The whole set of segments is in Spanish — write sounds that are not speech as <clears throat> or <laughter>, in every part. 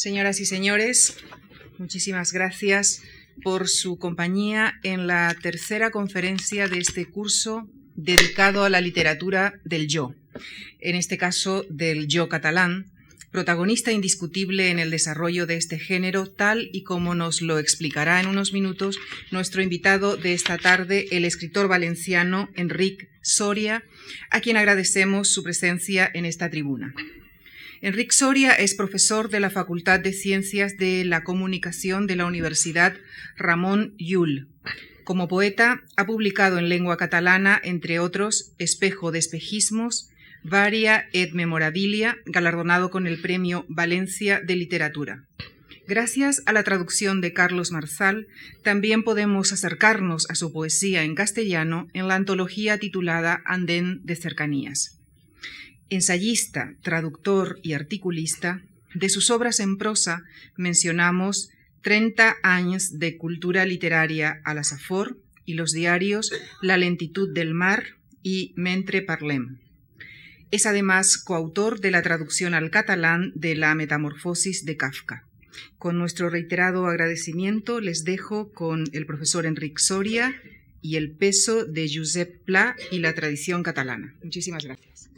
Señoras y señores, muchísimas gracias por su compañía en la tercera conferencia de este curso dedicado a la literatura del yo, en este caso del yo catalán, protagonista indiscutible en el desarrollo de este género, tal y como nos lo explicará en unos minutos nuestro invitado de esta tarde, el escritor valenciano Enric Soria, a quien agradecemos su presencia en esta tribuna. Enric Soria es profesor de la Facultad de Ciencias de la Comunicación de la Universidad Ramón Llull. Como poeta, ha publicado en lengua catalana, entre otros, Espejo de Espejismos, Varia et Memorabilia, galardonado con el Premio Valencia de Literatura. Gracias a la traducción de Carlos Marzal, también podemos acercarnos a su poesía en castellano en la antología titulada Andén de Cercanías. Ensayista, traductor y articulista, de sus obras en prosa mencionamos 30 años de cultura literaria a la Safor y los diarios La lentitud del mar y Mentre parlem. Es además coautor de la traducción al catalán de La Metamorfosis de Kafka. Con nuestro reiterado agradecimiento les dejo con el profesor Enric Soria y el peso de Josep Pla y la tradición catalana. Muchísimas gracias.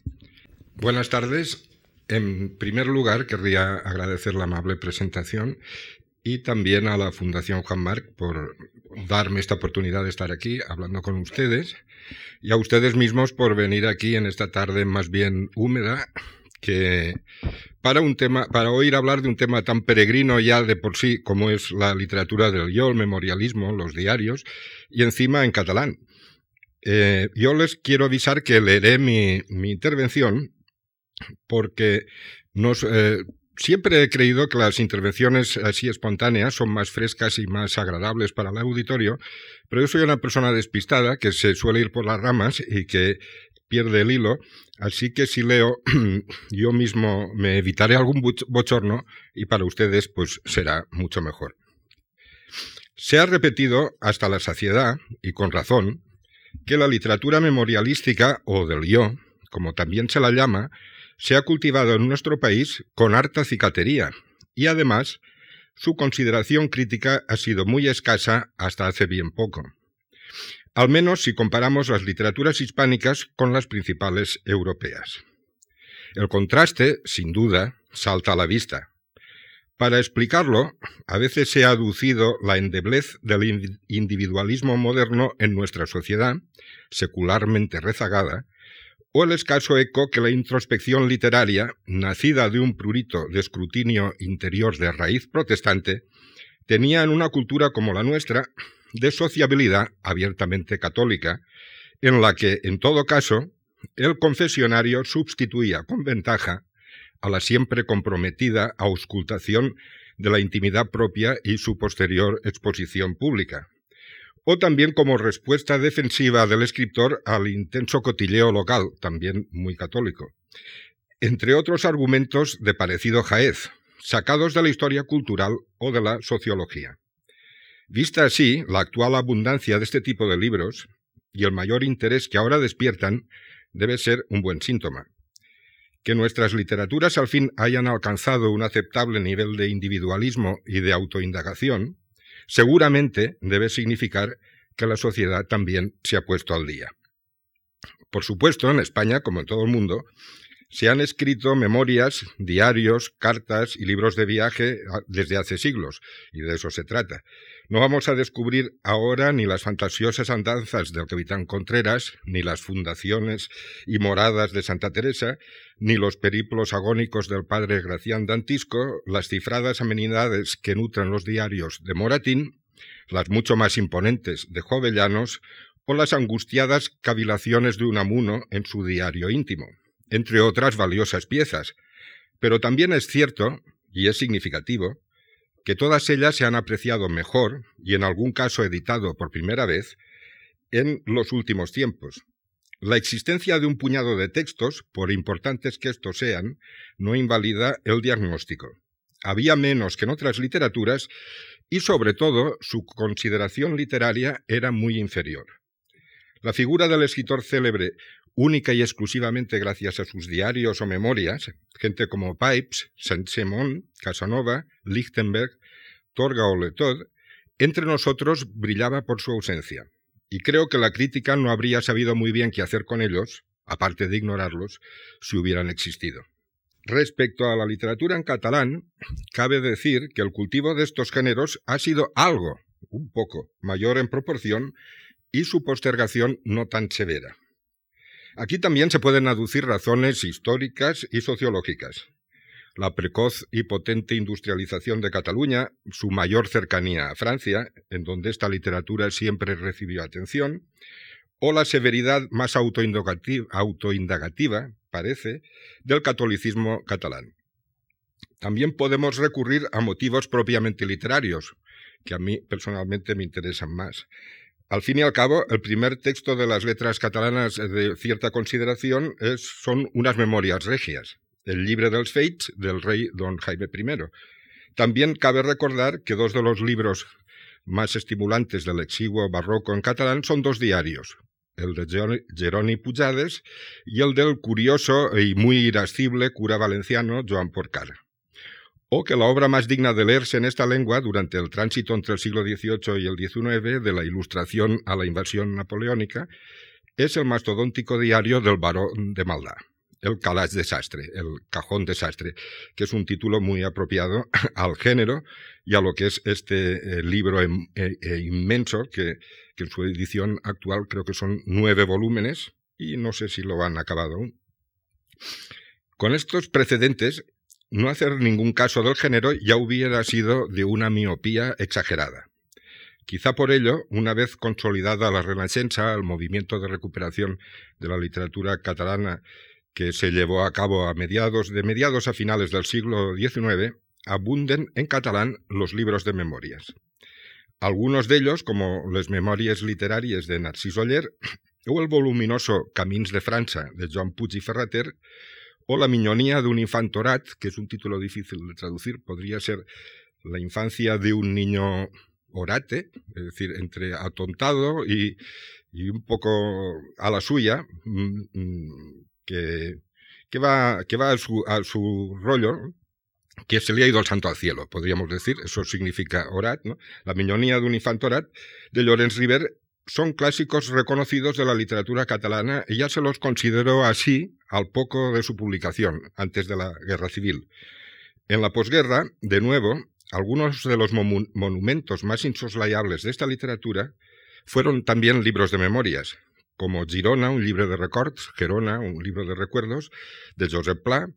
Buenas tardes. En primer lugar, querría agradecer la amable presentación y también a la Fundación Juan Marc por darme esta oportunidad de estar aquí hablando con ustedes y a ustedes mismos por venir aquí en esta tarde más bien húmeda que para un tema para oír hablar de un tema tan peregrino ya de por sí como es la literatura del yo, el memorialismo, los diarios y encima en catalán. Eh, yo les quiero avisar que leeré mi, mi intervención porque eh, siempre he creído que las intervenciones así espontáneas son más frescas y más agradables para el auditorio, pero yo soy una persona despistada que se suele ir por las ramas y que pierde el hilo, así que si leo <clears throat> yo mismo me evitaré algún bochorno y para ustedes pues será mucho mejor. Se ha repetido hasta la saciedad, y con razón, que la literatura memorialística o del yo, como también se la llama, se ha cultivado en nuestro país con harta cicatería y además su consideración crítica ha sido muy escasa hasta hace bien poco. Al menos si comparamos las literaturas hispánicas con las principales europeas. El contraste, sin duda, salta a la vista. Para explicarlo, a veces se ha aducido la endeblez del individualismo moderno en nuestra sociedad, secularmente rezagada, o el escaso eco que la introspección literaria, nacida de un prurito de escrutinio interior de raíz protestante, tenía en una cultura como la nuestra de sociabilidad abiertamente católica, en la que, en todo caso, el confesionario sustituía con ventaja a la siempre comprometida auscultación de la intimidad propia y su posterior exposición pública o también como respuesta defensiva del escritor al intenso cotilleo local, también muy católico, entre otros argumentos de parecido jaez, sacados de la historia cultural o de la sociología. Vista así, la actual abundancia de este tipo de libros y el mayor interés que ahora despiertan debe ser un buen síntoma. Que nuestras literaturas al fin hayan alcanzado un aceptable nivel de individualismo y de autoindagación seguramente debe significar que la sociedad también se ha puesto al día. Por supuesto, en España, como en todo el mundo, se han escrito memorias, diarios, cartas y libros de viaje ah, desde hace siglos, y de eso se trata. No vamos a descubrir ahora ni las fantasiosas andanzas del capitán Contreras, ni las fundaciones y moradas de Santa Teresa, ni los periplos agónicos del padre Gracián Dantisco, las cifradas amenidades que nutren los diarios de Moratín, las mucho más imponentes de Jovellanos, o las angustiadas cavilaciones de Unamuno en su diario íntimo entre otras valiosas piezas. Pero también es cierto, y es significativo, que todas ellas se han apreciado mejor, y en algún caso editado por primera vez, en los últimos tiempos. La existencia de un puñado de textos, por importantes que estos sean, no invalida el diagnóstico. Había menos que en otras literaturas y sobre todo su consideración literaria era muy inferior. La figura del escritor célebre única y exclusivamente gracias a sus diarios o memorias, gente como Pipes, Saint-Simon, Casanova, Lichtenberg, Torga o Letod, entre nosotros brillaba por su ausencia. Y creo que la crítica no habría sabido muy bien qué hacer con ellos, aparte de ignorarlos, si hubieran existido. Respecto a la literatura en catalán, cabe decir que el cultivo de estos géneros ha sido algo, un poco, mayor en proporción y su postergación no tan severa. Aquí también se pueden aducir razones históricas y sociológicas. La precoz y potente industrialización de Cataluña, su mayor cercanía a Francia, en donde esta literatura siempre recibió atención, o la severidad más autoindagativa, parece, del catolicismo catalán. También podemos recurrir a motivos propiamente literarios, que a mí personalmente me interesan más. Al fin y al cabo, el primer texto de las letras catalanas de cierta consideración son unas memorias regias, el Libre dels Fates del rey don Jaime I. También cabe recordar que dos de los libros más estimulantes del exiguo barroco en catalán son dos diarios, el de Jeroni Pujades y el del curioso y muy irascible cura valenciano Joan Porcar o que la obra más digna de leerse en esta lengua durante el tránsito entre el siglo XVIII y el XIX, de la Ilustración a la invasión napoleónica, es el mastodóntico diario del barón de Maldá, el Calage Desastre, el Cajón Desastre, que es un título muy apropiado <laughs> al género y a lo que es este eh, libro em, eh, eh, inmenso, que, que en su edición actual creo que son nueve volúmenes y no sé si lo han acabado aún. Con estos precedentes, no hacer ningún caso del género ya hubiera sido de una miopía exagerada. Quizá por ello, una vez consolidada la Renaixença, el movimiento de recuperación de la literatura catalana que se llevó a cabo a mediados de mediados a finales del siglo XIX, abunden en catalán los libros de memorias. Algunos de ellos, como Les Memòries Literàries de Narcís Oller o el voluminoso Camins de França de Joan Puig Ferrater, o La miñonía de un infantorat, que es un título difícil de traducir, podría ser la infancia de un niño orate, es decir, entre atontado y, un poco a la suya, mm, mm, que, va, que va a, su, a su rollo, que se le ha ido el santo al cielo, podríamos decir, eso significa orat, ¿no? La miñonía de un infantorat de Llorenç River son clásicos reconocidos de la literatura catalana y ya se los consideró así al poco de su publicación, antes de la Guerra Civil. En la posguerra, de nuevo, algunos de los monumentos más insoslayables de esta literatura fueron también libros de memorias, como Girona, un libro de records, Gerona, un libro de recuerdos, de Josep Pla,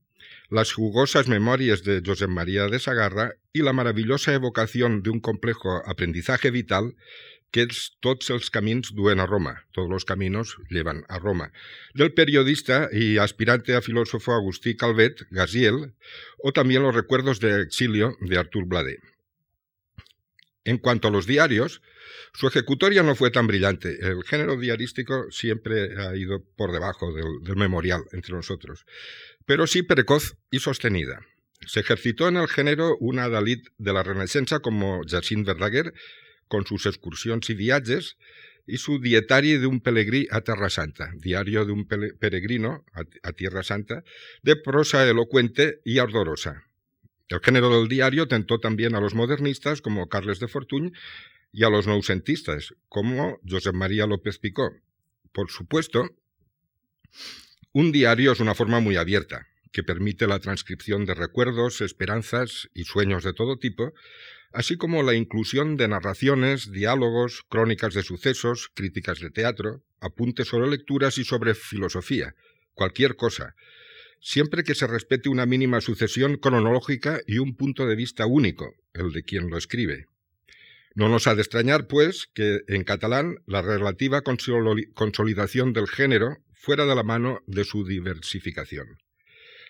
las jugosas memorias de Josep María de Sagarra y la maravillosa evocación de un complejo aprendizaje vital que tots els camins duen a Roma, todos los caminos llevan a Roma, del periodista y aspirante a filósofo Agustí Calvet, Gaziel, o también los recuerdos de exilio de Artur Blade. En cuanto a los diarios, su ejecutoria no fue tan brillante. El género diarístico siempre ha ido por debajo del, memorial entre nosotros, pero sí precoz y sostenida. Se ejercitó en el género una Dalit de la Renaixença como Jacint Verdaguer con sus excursiones y viajes, y su dietario de un pelegrí a Tierra Santa, diario de un peregrino a, Tierra Santa, de prosa elocuente y ardorosa. El género del diario tentó también a los modernistas como Carles de Fortuny y a los noucentistas como Josep María López Picó. Por supuesto, un diario es una forma muy abierta, que permite la transcripción de recuerdos, esperanzas y sueños de todo tipo, así como la inclusión de narraciones, diálogos, crónicas de sucesos, críticas de teatro, apuntes sobre lecturas y sobre filosofía, cualquier cosa, siempre que se respete una mínima sucesión cronológica y un punto de vista único, el de quien lo escribe. No nos ha de extrañar, pues, que en catalán la relativa consolidación del género fuera de la mano de su diversificación.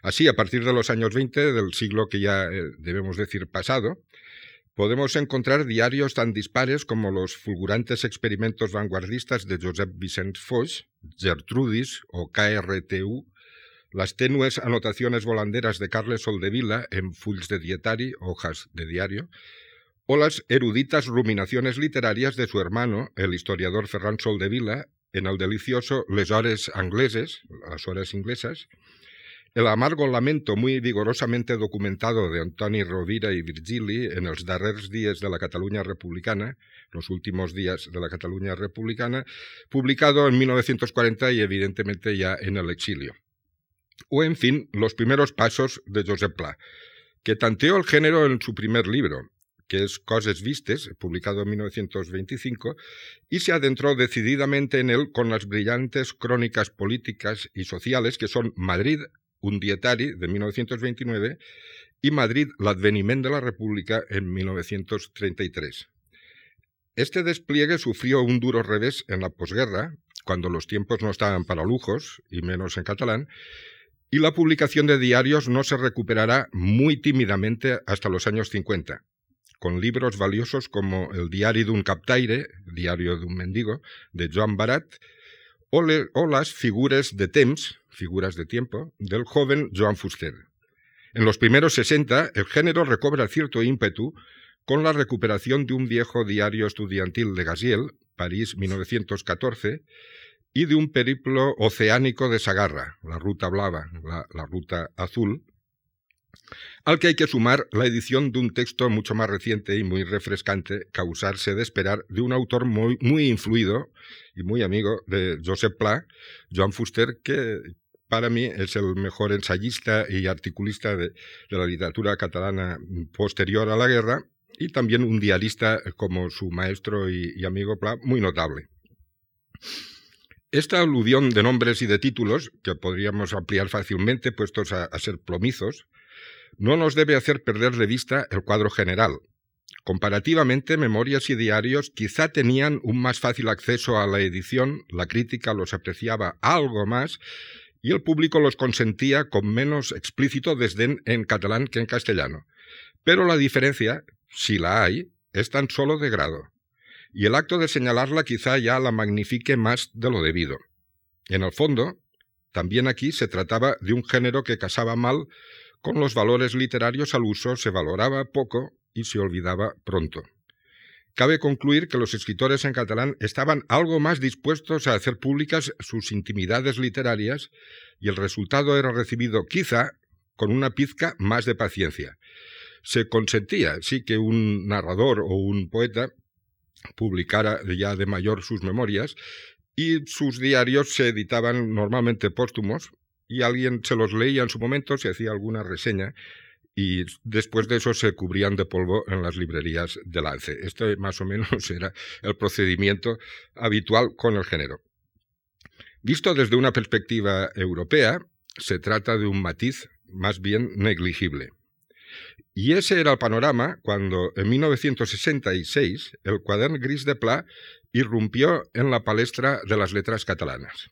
Así, a partir de los años 20 del siglo que ya eh, debemos decir pasado, podemos encontrar diarios tan dispares como los fulgurantes experimentos vanguardistas de Josep Vicent Foix, Gertrudis o KRTU, las tenues anotaciones volanderas de Carles Soldevila en fulls de dietari, hojas de diario, o las eruditas ruminaciones literarias de su hermano, el historiador Ferran Soldevila, en el delicioso Les Hores Angleses, las horas inglesas, el amargo lamento muy vigorosamente documentado de Antoni Rovira y Virgili en los darrers días de la Cataluña republicana, los últimos días de la Cataluña republicana, publicado en 1940 y evidentemente ya en el exilio. O, en fin, los primeros pasos de Josep Pla, que tanteó el género en su primer libro, que es Coses Vistes, publicado en 1925, y se adentró decididamente en él con las brillantes crónicas políticas y sociales que son Madrid, un dietari, de 1929, y Madrid, l'adveniment de la República, en 1933. Este despliegue sufrió un duro revés en la posguerra, cuando los tiempos no estaban para lujos, y menos en catalán, y la publicación de diarios no se recuperará muy tímidamente hasta los años 50, con libros valiosos como El diario de un captaire, Diario de un mendigo, de Joan Barat, o, las figuras de temps, figuras de tiempo, del joven Joan Fuster. En los primeros 60, el género recobra cierto ímpetu con la recuperación de un viejo diario estudiantil de Gaziel, París 1914, y de un periplo oceánico de Sagarra, la ruta blava, la, ruta azul, al que hay que sumar la edición de un texto mucho más reciente y muy refrescante, causarse de esperar, de un autor muy, influido y muy amigo de Josep Pla, Joan Fuster, que para mí es el mejor ensayista y articulista de, la literatura catalana posterior a la guerra y también un diarista como su maestro y amigo Pla, muy notable. Esta alusión de nombres y de títulos, que podríamos ampliar fácilmente puestos a, ser plomizos, no nos debe hacer perder de vista el cuadro general. Comparativamente, memorias y diarios quizá tenían un más fácil acceso a la edición, la crítica los apreciaba algo más y el público los consentía con menos explícito desdén en catalán que en castellano. Pero la diferencia, si la hay, es tan solo de grado y el acto de señalarla quizá ya la magnifique más de lo debido. En el fondo, también aquí se trataba de un género que casaba mal con los valores literarios al uso, se valoraba poco y se olvidaba pronto. Cabe concluir que los escritores en catalán estaban algo más dispuestos a hacer públicas sus intimidades literarias y el resultado era recibido quizá con una pizca más de paciencia. Se consentía, sí, que un narrador o un poeta publicara ya de mayor sus memorias y sus diarios se editaban normalmente póstumos y alguien se los leía en su momento, se hacía alguna reseña y después de eso se cubrían de polvo en las librerías de Lance. Este <laughs> más o menos era el procedimiento habitual con el género. Visto desde una perspectiva europea, se trata de un matiz más bien negligible. Y ese era el panorama cuando, en 1966, el cuaderno gris de Pla irrumpió en la palestra de las letras catalanas.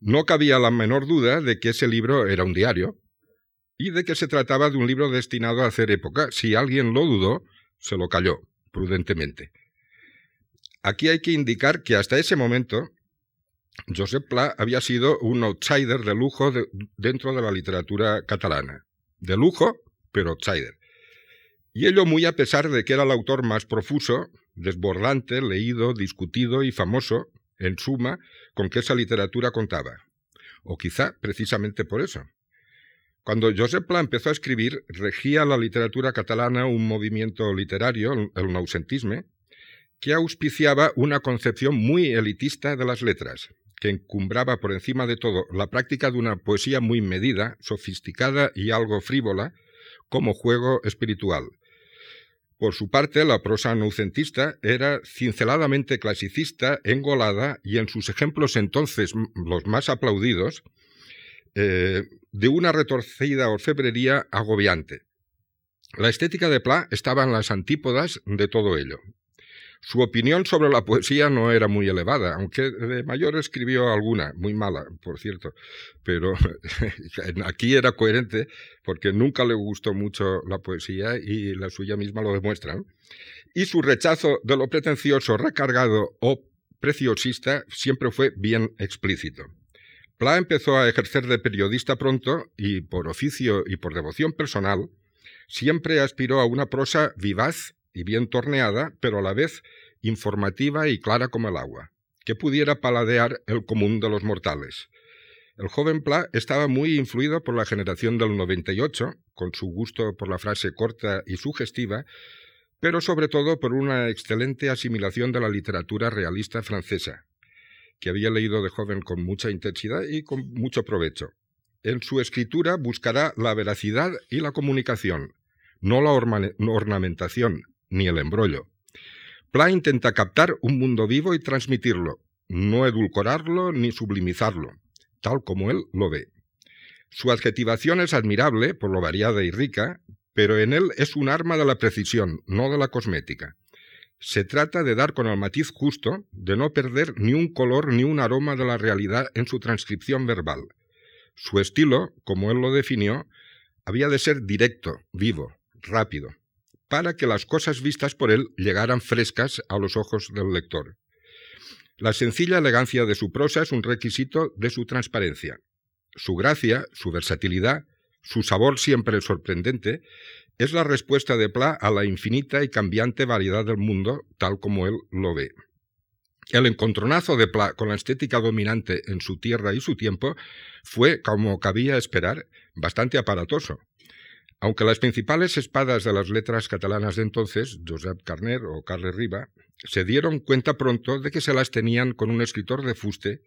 No cabía la menor duda de que ese libro era un diario y de que se trataba de un libro destinado a hacer época. Si alguien lo dudó, se lo calló prudentemente. Aquí hay que indicar que hasta ese momento Josep Pla había sido un outsider de lujo dentro de la literatura catalana. De lujo pero outsider. Y ello muy a pesar de que era el autor más profuso, desbordante, leído, discutido y famoso, en suma, con que esa literatura contaba. O quizá precisamente por eso. Cuando Josep Pla empezó a escribir, regía la literatura catalana un movimiento literario, el nausentisme, que auspiciaba una concepción muy elitista de las letras, que encumbraba por encima de todo la práctica de una poesía muy medida, sofisticada y algo frívola, como juego espiritual. Por su parte, la prosa nucentista era cinceladamente clasicista, engolada y en sus ejemplos entonces los más aplaudidos, eh, de una retorcida orfebrería agobiante. La estética de Pla estaba en las antípodas de todo ello. Su opinión sobre la poesía no era muy elevada, aunque de mayor escribió alguna, muy mala, por cierto, pero <laughs> aquí era coherente porque nunca le gustó mucho la poesía y la suya misma lo demuestra. Y su rechazo de lo pretencioso, recargado o preciosista siempre fue bien explícito. Pla empezó a ejercer de periodista pronto y por oficio y por devoción personal, siempre aspiró a una prosa vivaz y bien torneada, pero a la vez informativa y clara como el agua. que pudiera paladear el común de los mortales. El joven Pla estaba muy influido por la generación del 98, con su gusto por la frase corta y sugestiva, pero sobre todo por una excelente asimilación de la literatura realista francesa, que había leído de joven con mucha intensidad y con mucho provecho. En su escritura buscará la veracidad y la comunicación, no la ornamentación ni el embrollo. Pla intenta captar un mundo vivo y transmitirlo, no edulcorarlo ni sublimizarlo, tal como él lo ve. Su adjetivación es admirable por lo variada y rica, pero en él es un arma de la precisión, no de la cosmética. Se trata de dar con el matiz justo, de no perder ni un color ni un aroma de la realidad en su transcripción verbal. Su estilo, como él lo definió, había de ser directo, vivo, rápido, para que las cosas vistas por él llegaran frescas a los ojos del lector. La sencilla elegancia de su prosa es un requisito de su transparencia. Su gracia, su versatilidad, su sabor siempre sorprendente, es la respuesta de Pla a la infinita y cambiante variedad del mundo tal como él lo ve. El encontronazo de Pla con la estética dominante en su tierra y su tiempo fue, como cabía esperar, bastante aparatoso. Aunque las principales espadas de las letras catalanas de entonces, Josep Carner o Carles Riba, se dieron cuenta pronto de que se las tenían con un escritor de fuste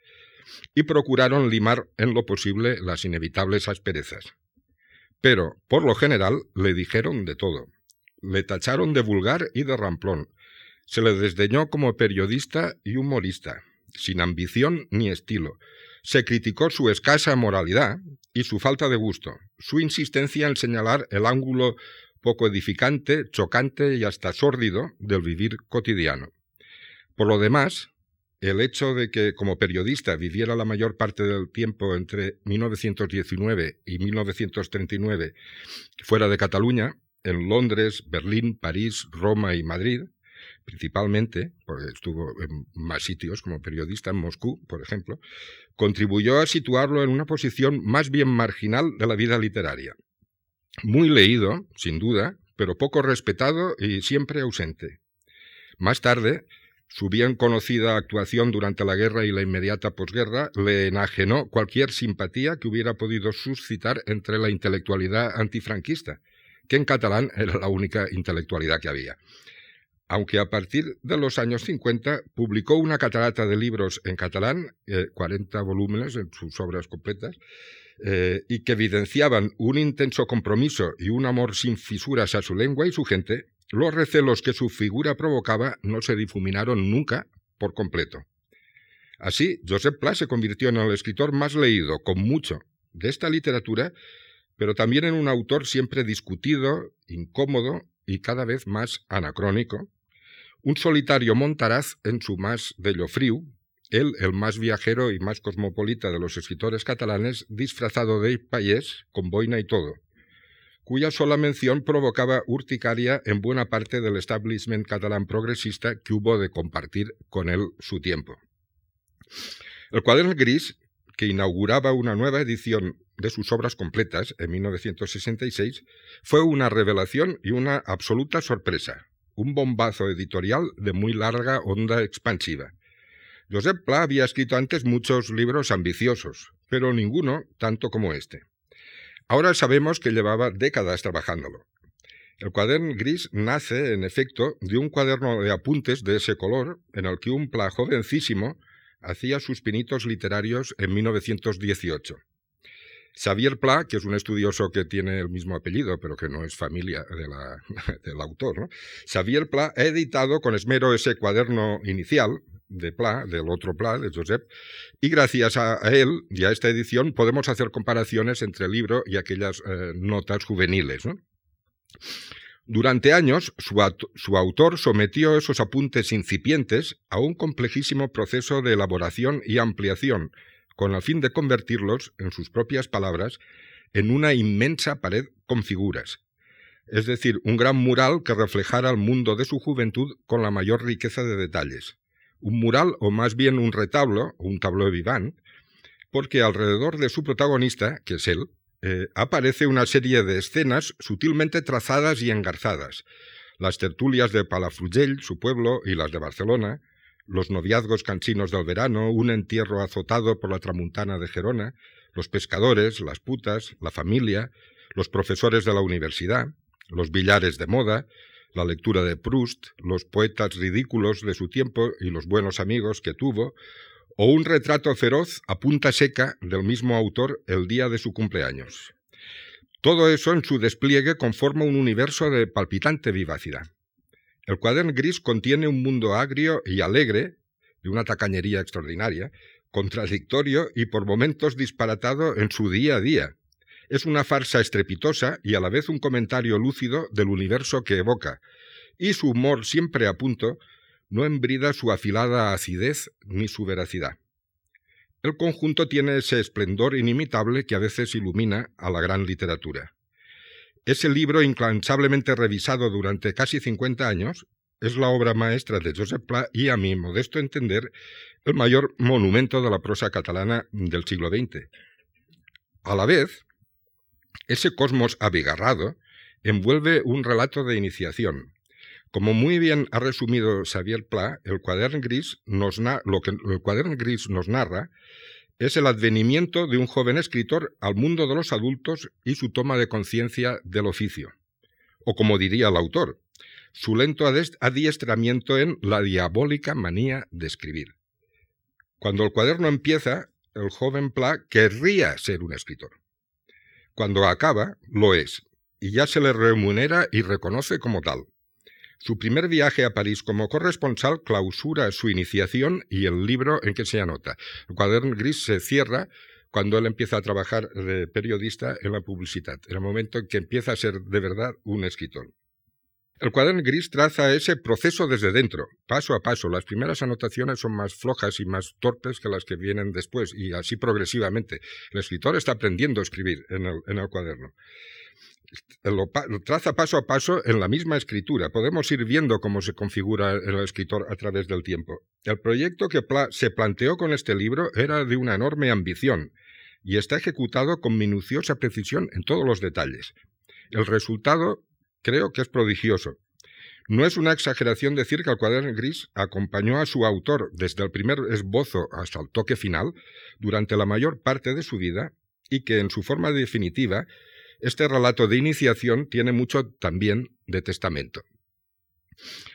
y procuraron limar en lo posible las inevitables asperezas. Pero, por lo general, le dijeron de todo. Le tacharon de vulgar y de ramplón. Se le desdeñó como periodista y humorista, sin ambición ni estilo. Se criticó su escasa moralidad y su falta de gusto, su insistencia en señalar el ángulo poco edificante, chocante y hasta sórdido del vivir cotidiano. Por lo demás, el hecho de que como periodista viviera la mayor parte del tiempo entre 1919 y 1939 fuera de Cataluña, en Londres, Berlín, París, Roma y Madrid, principalmente, porque estuvo en más sitios como periodista en Moscú, por ejemplo, contribuyó a situarlo en una posición más bien marginal de la vida literaria. Muy leído, sin duda, pero poco respetado y siempre ausente. Más tarde, su bien conocida actuación durante la guerra y la inmediata posguerra le enajenó cualquier simpatía que hubiera podido suscitar entre la intelectualidad antifranquista, que en catalán era la única intelectualidad que había. Aunque a partir de los años 50 publicó una catarata de libros en catalán, 40 eh, volúmenes en sus obras completas, eh, y que evidenciaban un intenso compromiso y un amor sin fisuras a su lengua y su gente, los recelos que su figura provocaba no se difuminaron nunca por completo. Así, Josep Pla se convirtió en el escritor más leído, con mucho, de esta literatura, pero también en un autor siempre discutido, incómodo y cada vez más anacrónico, un solitario montaraz en su más bello frío, él el más viajero y más cosmopolita de los escritores catalanes, disfrazado de payés, con boina y todo, cuya sola mención provocaba urticaria en buena parte del establishment catalán progresista que hubo de compartir con él su tiempo. El cuaderno gris, que inauguraba una nueva edición de sus obras completas en 1966, fue una revelación y una absoluta sorpresa, un bombazo editorial de muy larga onda expansiva. Josep Pla había escrito antes muchos libros ambiciosos, pero ninguno tanto como este. Ahora sabemos que llevaba décadas trabajándolo. El cuaderno gris nace, en efecto, de un cuaderno de apuntes de ese color, en el que un Pla jovencísimo hacía sus pinitos literarios en 1918. Xavier Pla, que es un estudioso que tiene el mismo apellido, pero que no es familia <laughs> del autor, ¿no? Xavier Pla ha editado con esmero ese cuaderno inicial, de Pla, del otro Pla, de Josep, y gracias a, él y a esta edición podemos hacer comparaciones entre el libro y aquellas eh, notas juveniles. Durante años, su, su, autor sometió esos apuntes incipientes a un complejísimo proceso de elaboración y ampliación, con el fin de convertirlos, en sus propias palabras, en una inmensa pared con figuras, es decir, un gran mural que reflejara el mundo de su juventud con la mayor riqueza de detalles un mural o más bien un retablo, un tableau vivant, porque alrededor de su protagonista, que es él, eh, aparece una serie de escenas sutilmente trazadas y engarzadas. Las tertulias de Palafrugell, su pueblo, y las de Barcelona, los noviazgos cansinos del verano, un entierro azotado por la tramuntana de Gerona, los pescadores, las putas, la familia, los profesores de la universidad, los billares de moda, la lectura de Proust, los poetas ridículos de su tiempo y los buenos amigos que tuvo, o un retrato feroz a punta seca del mismo autor el día de su cumpleaños. Todo eso en su despliegue conforma un universo de palpitante vivacidad. El cuaderno gris contiene un mundo agrio y alegre, de una tacañería extraordinaria, contradictorio y por momentos disparatado en su día a día. Es una farsa estrepitosa y a la vez un comentario lúcido del universo que evoca, y su humor siempre a punto no embrida su afilada acidez ni su veracidad. El conjunto tiene ese esplendor inimitable que a veces ilumina a la gran literatura. Ese libro, incansablemente revisado durante casi 50 años, es la obra maestra de Josep Pla y, a mi modesto entender, el mayor monumento de la prosa catalana del siglo XX. A la vez, ese cosmos abigarrado envuelve un relato de iniciación. Como muy bien ha resumido Xavier Pla, el cuaderno gris nos, lo que el cuaderno gris nos narra es el advenimiento de un joven escritor al mundo de los adultos y su toma de conciencia del oficio. O como diría el autor, su lento adiestramiento en la diabólica manía de escribir. Cuando el cuaderno empieza, el joven Pla querría ser un escritor. Cuando acaba, lo es, y ya se le remunera y reconoce como tal. Su primer viaje a París como corresponsal clausura su iniciación y el libro en que se anota. El cuaderno gris se cierra cuando él empieza a trabajar de periodista en la publicidad, en el momento en que empieza a ser de verdad un escritor. El cuaderno gris traza ese proceso desde dentro, paso a paso. Las primeras anotaciones son más flojas y más torpes que las que vienen después, y así progresivamente. El escritor está aprendiendo a escribir en el, en el cuaderno lo, traza paso a paso en la misma escritura. Podemos ir viendo cómo se configura el escritor a través del tiempo. El proyecto que se planteó con este libro era de una enorme ambición y está ejecutado con minuciosa precisión en todos los detalles. El resultado creo que es prodigioso. No es una exageración decir que el cuaderno gris acompañó a su autor desde el primer esbozo hasta el toque final durante la mayor parte de su vida y que en su forma definitiva este relato de iniciación tiene mucho también de testamento.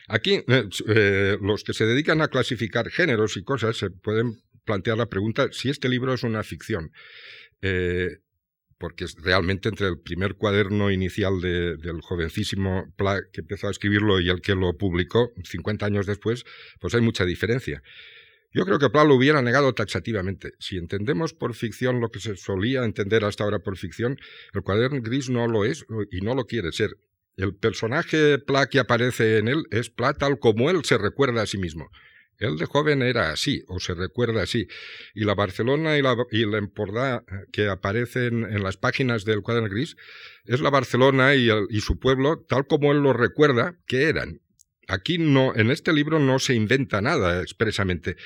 Aquí, eh, eh, los que se dedican a clasificar géneros y cosas se pueden plantear la pregunta si este libro es una ficción. Eh, porque realmente entre el primer cuaderno inicial del jovencísimo Pla que empezó a escribirlo y el que lo publicó 50 años después, pues hay mucha diferencia. Yo creo que Pla lo hubiera negado taxativamente. Si entendemos por ficción lo que se solía entender hasta ahora por ficción, el cuaderno gris no lo es y no lo quiere ser. El personaje Pla que aparece en él es Pla tal como él se recuerda a sí mismo. Él de joven era así, o se recuerda así. Y la Barcelona y la, y Empordà que aparecen en las páginas del cuaderno gris es la Barcelona y, y su pueblo tal como él lo recuerda que eran. Aquí no, en este libro no se inventa nada expresamente.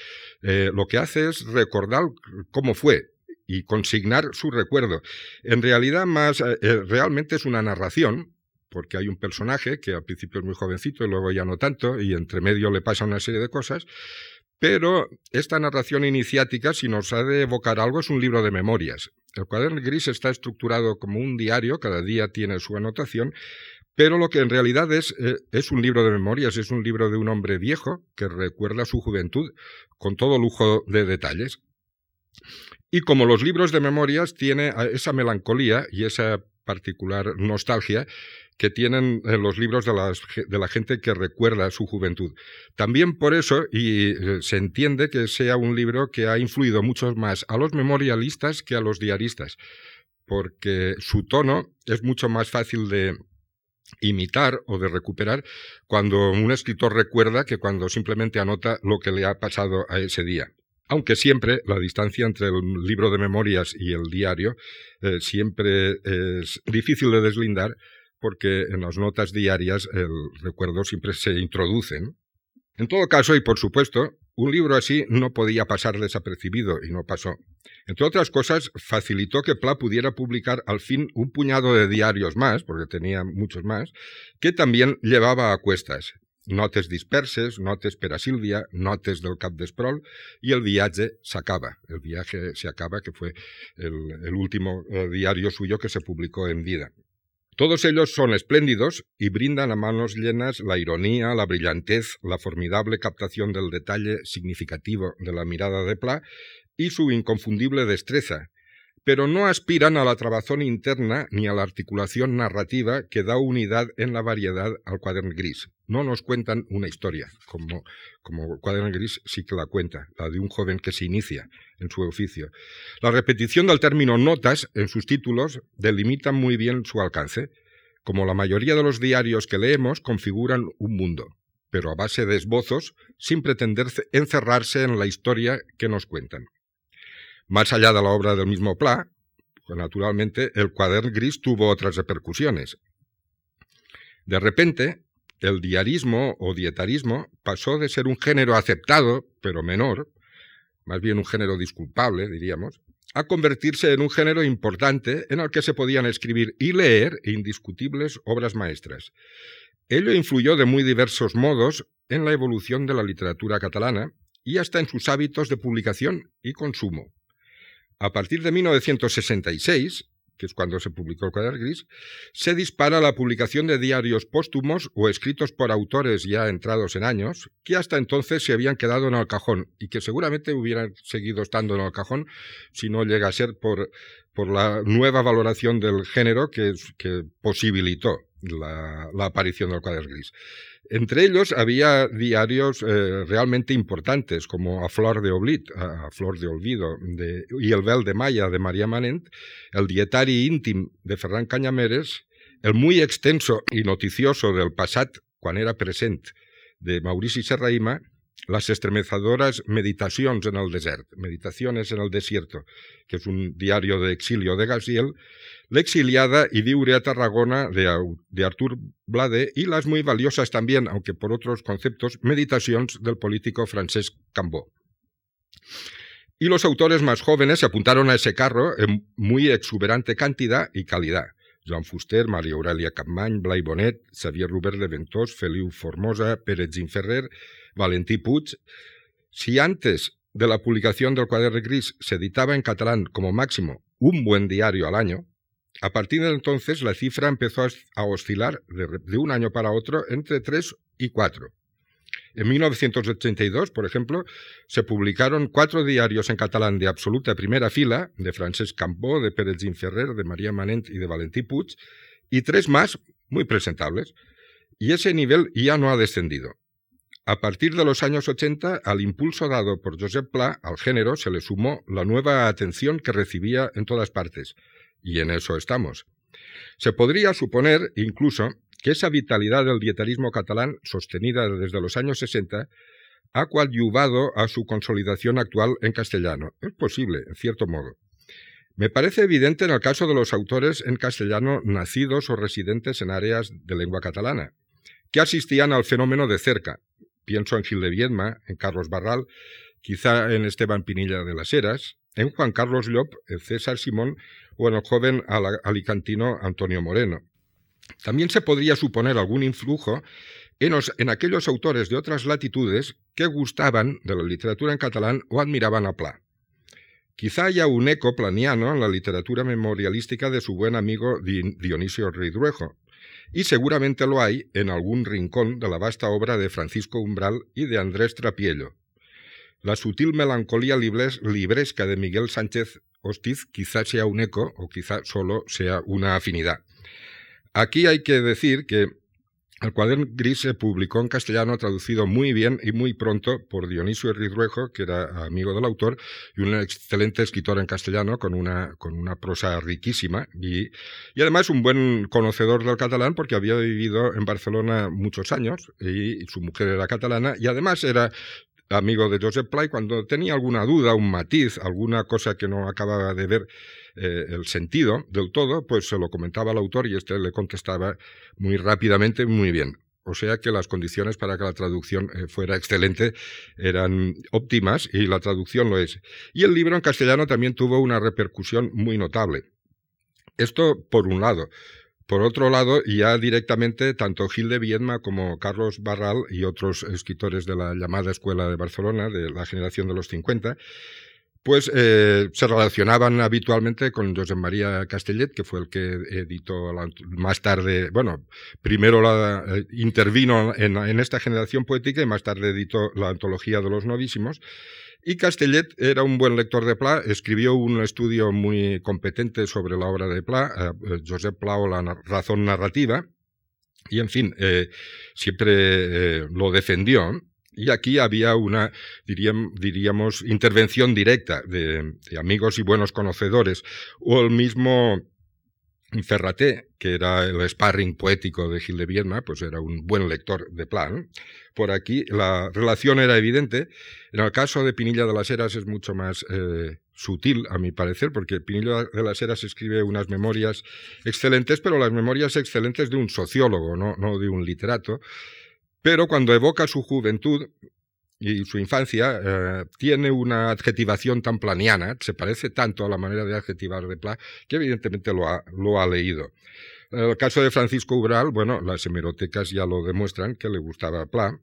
Eh, lo que hace es recordar cómo fue y consignar su recuerdo. En realidad, más eh, eh, realmente es una narración, porque hay un personaje que al principio es muy jovencito y luego ya no tanto, y entre medio le pasa una serie de cosas. Pero esta narración iniciática, si nos ha de evocar algo, es un libro de memorias. El cuaderno gris está estructurado como un diario, cada día tiene su anotación, pero lo que en realidad es, eh, es un libro de memorias, es un libro de un hombre viejo que recuerda su juventud con todo lujo de detalles. Y como los libros de memorias tiene esa melancolía y esa particular nostalgia que tienen eh, los libros de, la gente que recuerda su juventud. También por eso, y eh, se entiende que sea un libro que ha influido mucho más a los memorialistas que a los diaristas, porque su tono es mucho más fácil de, imitar o de recuperar cuando un escritor recuerda que cuando simplemente anota lo que le ha pasado a ese día. Aunque siempre la distancia entre el libro de memorias y el diario eh, siempre es difícil de deslindar porque en las notas diarias el recuerdo siempre se introduce. En todo caso, y por supuesto, un libro así no podía pasar desapercibido y no pasó. Entre otras cosas, facilitó que Pla pudiera publicar al fin un puñado de diarios más, porque tenía muchos más, que también llevaba a cuestas. Notes disperses, notes per a Sílvia, notes del cap d'Esprol, y el viaje se acaba. El viaje se acaba, que fue el, el último eh, diario suyo que se publicó en vida. Todos ellos son espléndidos y brindan a manos llenas la ironía, la brillantez, la formidable captación del detalle significativo de la mirada de Pla y su inconfundible destreza, pero no aspiran a la trabazón interna ni a la articulación narrativa que da unidad en la variedad al cuaderno gris. No nos cuentan una historia, como, como cuaderno gris sí que la cuenta, la de un joven que se inicia en su oficio. La repetición del término notas en sus títulos delimita muy bien su alcance. Como la mayoría de los diarios que leemos configuran un mundo, pero a base de esbozos, sin pretender encerrarse en la historia que nos cuentan. Más allá de la obra del mismo Pla, pues naturalmente el cuaderno gris tuvo otras repercusiones. De repente, el diarismo o dietarismo pasó de ser un género aceptado, pero menor, más bien un género disculpable, diríamos, a convertirse en un género importante en el que se podían escribir y leer indiscutibles obras maestras. Ello influyó de muy diversos modos en la evolución de la literatura catalana y hasta en sus hábitos de publicación y consumo. A partir de 1966, que es cuando se publicó el Cuaderno Gris, se dispara la publicación de diarios póstumos o escritos por autores ya entrados en años, que hasta entonces se habían quedado en el cajón y que seguramente hubieran seguido estando en el cajón si no llega a ser por, por la nueva valoración del género que posibilitó la, aparición del Cuaderno Gris. Entre ellos había diarios eh, realmente importantes, como A Flor de Oblit, A Flor de Olvido, y El Vel de Maya, de María Manent, El Dietari Íntim, de Ferran Cañameres, el muy extenso y noticioso del Passat, quan era present, de Maurici Serraima, las estremecedoras Meditacions en el desert, Meditaciones en el desierto, que es un diario de exilio de Gaziel, L'exiliada y Viure a Tarragona de, de Artur Blade y las muy valiosas también, aunque por otros conceptos, Meditaciones del político francés Cambó. Y los autores más jóvenes se apuntaron a ese carro en muy exuberante cantidad y calidad. Joan Fuster, Maria Aurelia Capmany, Blai Bonet, Xavier Robert de Ventós, Feliu Formosa, Pérez Ginferrer, Valentí Puig. Si antes de la publicación del cuaderno gris se editaba en catalán como máximo un buen diario al año, a partir de entonces la cifra empezó a oscilar de, un año para otro entre tres y cuatro. En 1982, por ejemplo, se publicaron cuatro diarios en catalán de absoluta primera fila, de Francesc Cambó, de Pérez Ginferrer, de María Manent y de Valentí Puig, y tres más muy presentables. Y ese nivel ya no ha descendido. A partir de los años 80, al impulso dado por Josep Pla al género se le sumó la nueva atención que recibía en todas partes, y en eso estamos. Se podría suponer, incluso, que esa vitalidad del dietarismo catalán, sostenida desde los años 60, ha coadyuvado a su consolidación actual en castellano. Es posible, en cierto modo. Me parece evidente en el caso de los autores en castellano nacidos o residentes en áreas de lengua catalana, que asistían al fenómeno de cerca. Pienso en Gil de Viedma, en Carlos Barral, quizá en Esteban Pinilla de las Heras, en Juan Carlos Llop, en César Simón o en el joven alicantino Antonio Moreno. También se podría suponer algún influjo en, aquellos autores de otras latitudes que gustaban de la literatura en catalán o admiraban a Pla. Quizá haya un eco planiano en la literatura memorialística de su buen amigo Dionisio Ridruejo, y seguramente lo hay en algún rincón de la vasta obra de Francisco Umbral y de Andrés Trapiello. La sutil melancolía libresca de Miguel Sánchez Hostiz quizá sea un eco o quizá solo sea una afinidad. Aquí hay que decir que el cuaderno gris se publicó en castellano, traducido muy bien y muy pronto por Dionisio Ridruejo, que era amigo del autor y un excelente escritor en castellano con una, con una prosa riquísima y, y además un buen conocedor del catalán porque había vivido en Barcelona muchos años y su mujer era catalana y además era amigo de Joseph Pla, cuando tenía alguna duda, un matiz, alguna cosa que no acababa de ver eh, el sentido del todo, pues se lo comentaba al autor y este le contestaba muy rápidamente, muy bien. O sea que las condiciones para que la traducción eh, fuera excelente eran óptimas y la traducción lo es. Y el libro en castellano también tuvo una repercusión muy notable. Esto por un lado. Por otro lado, ya directamente tanto Gil de Viedma como Carlos Barral y otros escritores de la llamada Escuela de Barcelona, de la generación de los 50, pues eh, se relacionaban habitualmente con José María Castellet, que fue el que editó más tarde, bueno, primero la, intervino en, en, esta generación poética y más tarde editó la antología de los novísimos. Y Castellet era un buen lector de Pla, escribió un estudio muy competente sobre la obra de Pla, eh, Josep Pla o la razón narrativa, y en fin, siempre lo defendió. Y aquí había una, diríamos, intervención directa de, amigos y buenos conocedores, o el mismo Ferraté, que era el sparring poético de Gil de Vierna, pues era un buen lector de plan. Por aquí la relación era evidente. En el caso de Pinilla de las Heras es mucho más eh, sutil, a mi parecer, porque Pinilla de las Heras escribe unas memorias excelentes, pero las memorias excelentes de un sociólogo, no, no de un literato. Pero cuando evoca su juventud y su infancia, eh, tiene una adjetivación tan planiana, se parece tanto a la manera de adjetivar de Pla, que evidentemente lo ha, lo ha leído. El caso de Francisco Ubral, bueno, las hemerotecas ya lo demuestran que le gustaba Pla,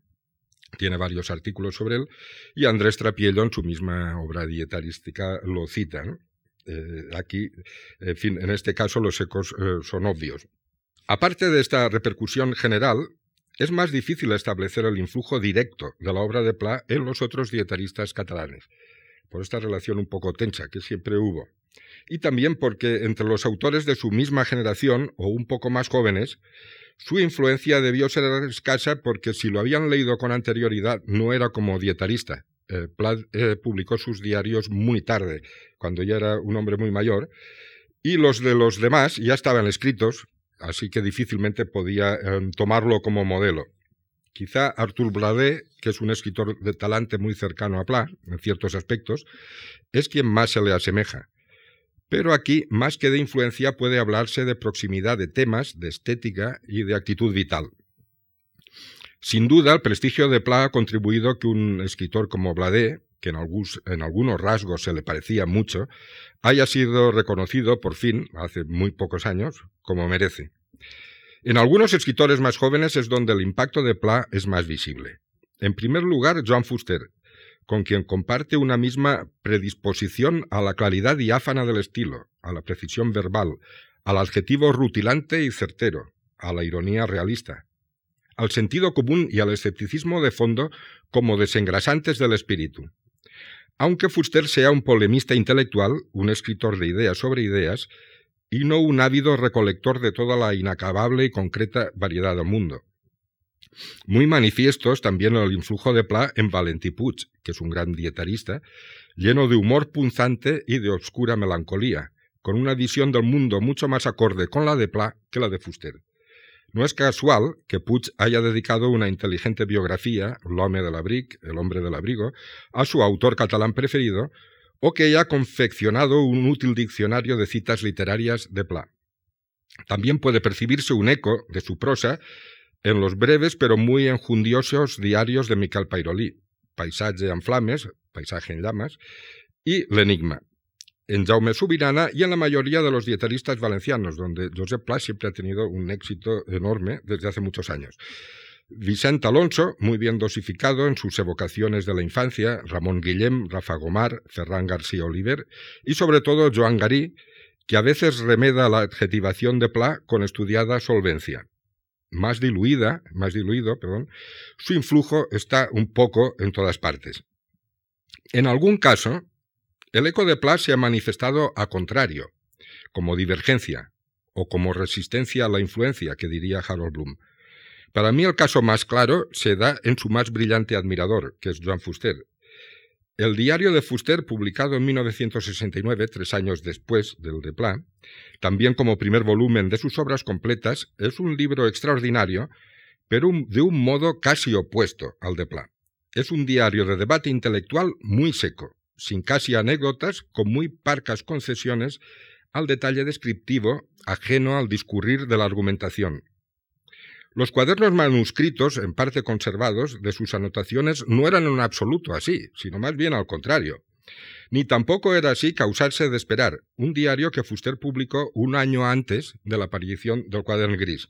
tiene varios artículos sobre él, y Andrés Trapiello en su misma obra dietarística lo cita. Eh, aquí, en fin, en este caso los ecos eh, son obvios. Aparte de esta repercusión general, es más difícil establecer el influjo directo de la obra de Pla en los otros dietaristas catalanes, por esta relación un poco tensa que siempre hubo, y también porque entre los autores de su misma generación o un poco más jóvenes, su influencia debió ser escasa porque si lo habían leído con anterioridad no era como dietarista. Eh, Pla eh, publicó sus diarios muy tarde, cuando ya era un hombre muy mayor, y los de los demás ya estaban escritos, así que difícilmente podía em, tomarlo como modelo. Quizá Artur Bladé, que es un escritor de talante muy cercano a Pla, en ciertos aspectos, es quien más se le asemeja. Pero aquí, más que de influencia, puede hablarse de proximidad de temas, de estética y de actitud vital. Sin duda, el prestigio de Pla ha contribuido que un escritor como Bladé, que en, en, algunos rasgos se le parecía mucho, haya sido reconocido por fin, hace muy pocos años, como merece. En algunos escritores más jóvenes es donde el impacto de Pla es más visible. En primer lugar, Joan Fuster, con quien comparte una misma predisposición a la claridad diáfana del estilo, a la precisión verbal, al adjetivo rutilante y certero, a la ironía realista, al sentido común y al escepticismo de fondo como desengrasantes del espíritu. Aunque Fuster sea un polemista intelectual, un escritor de ideas sobre ideas, y no un ávido recolector de toda la inacabable y concreta variedad del mundo. Muy manifiestos también el influjo de Pla en Valentí Puig, que es un gran dietarista, lleno de humor punzante y de oscura melancolía, con una visión del mundo mucho más acorde con la de Pla que la de Fuster. No es casual que Puig haya dedicado una inteligente biografía, L'homme de l'abric, el hombre del abrigo, a su autor catalán preferido, o que haya confeccionado un útil diccionario de citas literarias de Pla. También puede percibirse un eco de su prosa en los breves pero muy enjundiosos diarios de Miquel Pairolí, Paisaje en flames, Paisaje en llamas, y L'enigma, en Jaume Subirana y en la mayoría de los dietaristas valencianos, donde Josep Pla siempre ha tenido un éxito enorme desde hace muchos años. Vicente Alonso, muy bien dosificado en sus evocaciones de la infancia, Ramón Guillem, Rafa Gomar, Ferran García Oliver y sobre todo Joan Garí, que a veces remeda la adjetivación de Pla con estudiada solvencia. Más diluida, más diluido, perdón, su influjo está un poco en todas partes. En algún caso, el eco de Pla se ha manifestado a contrario, como divergencia o como resistencia a la influencia, que diría Harold Bloom. Para mí el caso más claro se da en su más brillante admirador, que es Joan Fuster. El diario de Fuster, publicado en 1969, tres años después del de Pla, también como primer volumen de sus obras completas, es un libro extraordinario, pero de un modo casi opuesto al de Pla. Es un diario de debate intelectual muy seco, sin casi anécdotas, con muy parcas concesiones al detalle descriptivo, ajeno al discurrir de la argumentación. Los cuadernos manuscritos, en parte conservados, de sus anotaciones no eran en absoluto así, sino más bien al contrario. Ni tampoco era así causarse de esperar, un diario que Fuster publicó un año antes de la aparición del cuaderno gris.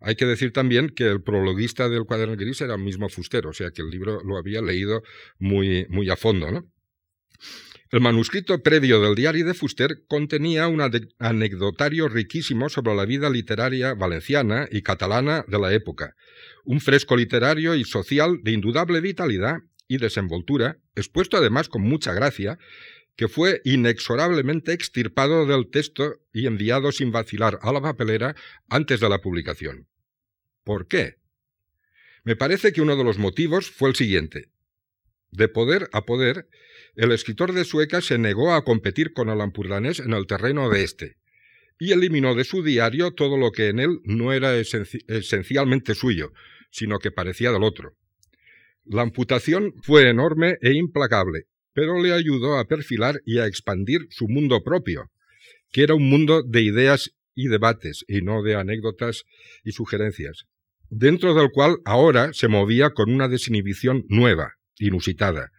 Hay que decir también que el prologuista del cuaderno gris era el mismo Fuster, o sea que el libro lo había leído muy, muy a fondo. ¿no? El manuscrito previo del diario de Fuster contenía un anecdotario riquísimo sobre la vida literaria valenciana y catalana de la época, un fresco literario y social de indudable vitalidad y desenvoltura, expuesto además con mucha gracia, que fue inexorablemente extirpado del texto y enviado sin vacilar a la papelera antes de la publicación. ¿Por qué? Me parece que uno de los motivos fue el siguiente. De poder a poder, el escritor de Sueca se negó a competir con el ampurdanés en el terreno de este, y eliminó de su diario todo lo que en él no era esencialmente suyo, sino que parecía del otro. La amputación fue enorme e implacable, pero le ayudó a perfilar y a expandir su mundo propio, que era un mundo de ideas y debates, y no de anécdotas y sugerencias dentro del cual ahora se movía con una desinhibición nueva, inusitada.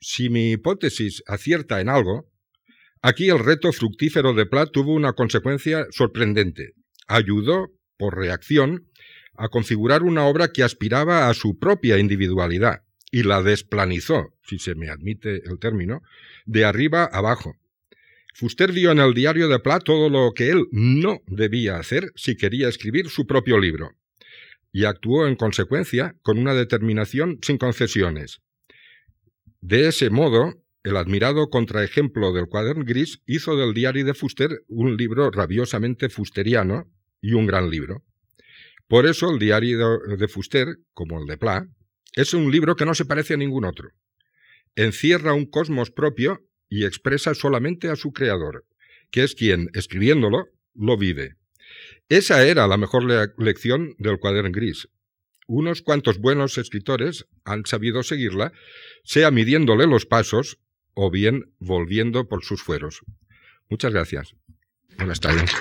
Si mi hipótesis acierta en algo, aquí el reto fructífero de Platt tuvo una consecuencia sorprendente. Ayudó, por reacción, a configurar una obra que aspiraba a su propia individualidad y la desplanizó, si se me admite el término, de arriba abajo, Fuster vio en el diario de Pla todo lo que él no debía hacer si quería escribir su propio libro, y actuó en consecuencia con una determinación sin concesiones. De ese modo, el admirado contraejemplo del cuaderno gris hizo del diario de Fuster un libro rabiosamente fusteriano y un gran libro. Por eso el diario de Fuster, como el de Pla, es un libro que no se parece a ningún otro. Encierra un cosmos propio y expresa solamente a su creador, que es quien, escribiéndolo, lo vive. Esa era la mejor lección del cuaderno gris unos cuantos buenos escritores han sabido seguirla, sea midiéndole los pasos o bien volviendo por sus fueros. Muchas gracias. Buenas tardes.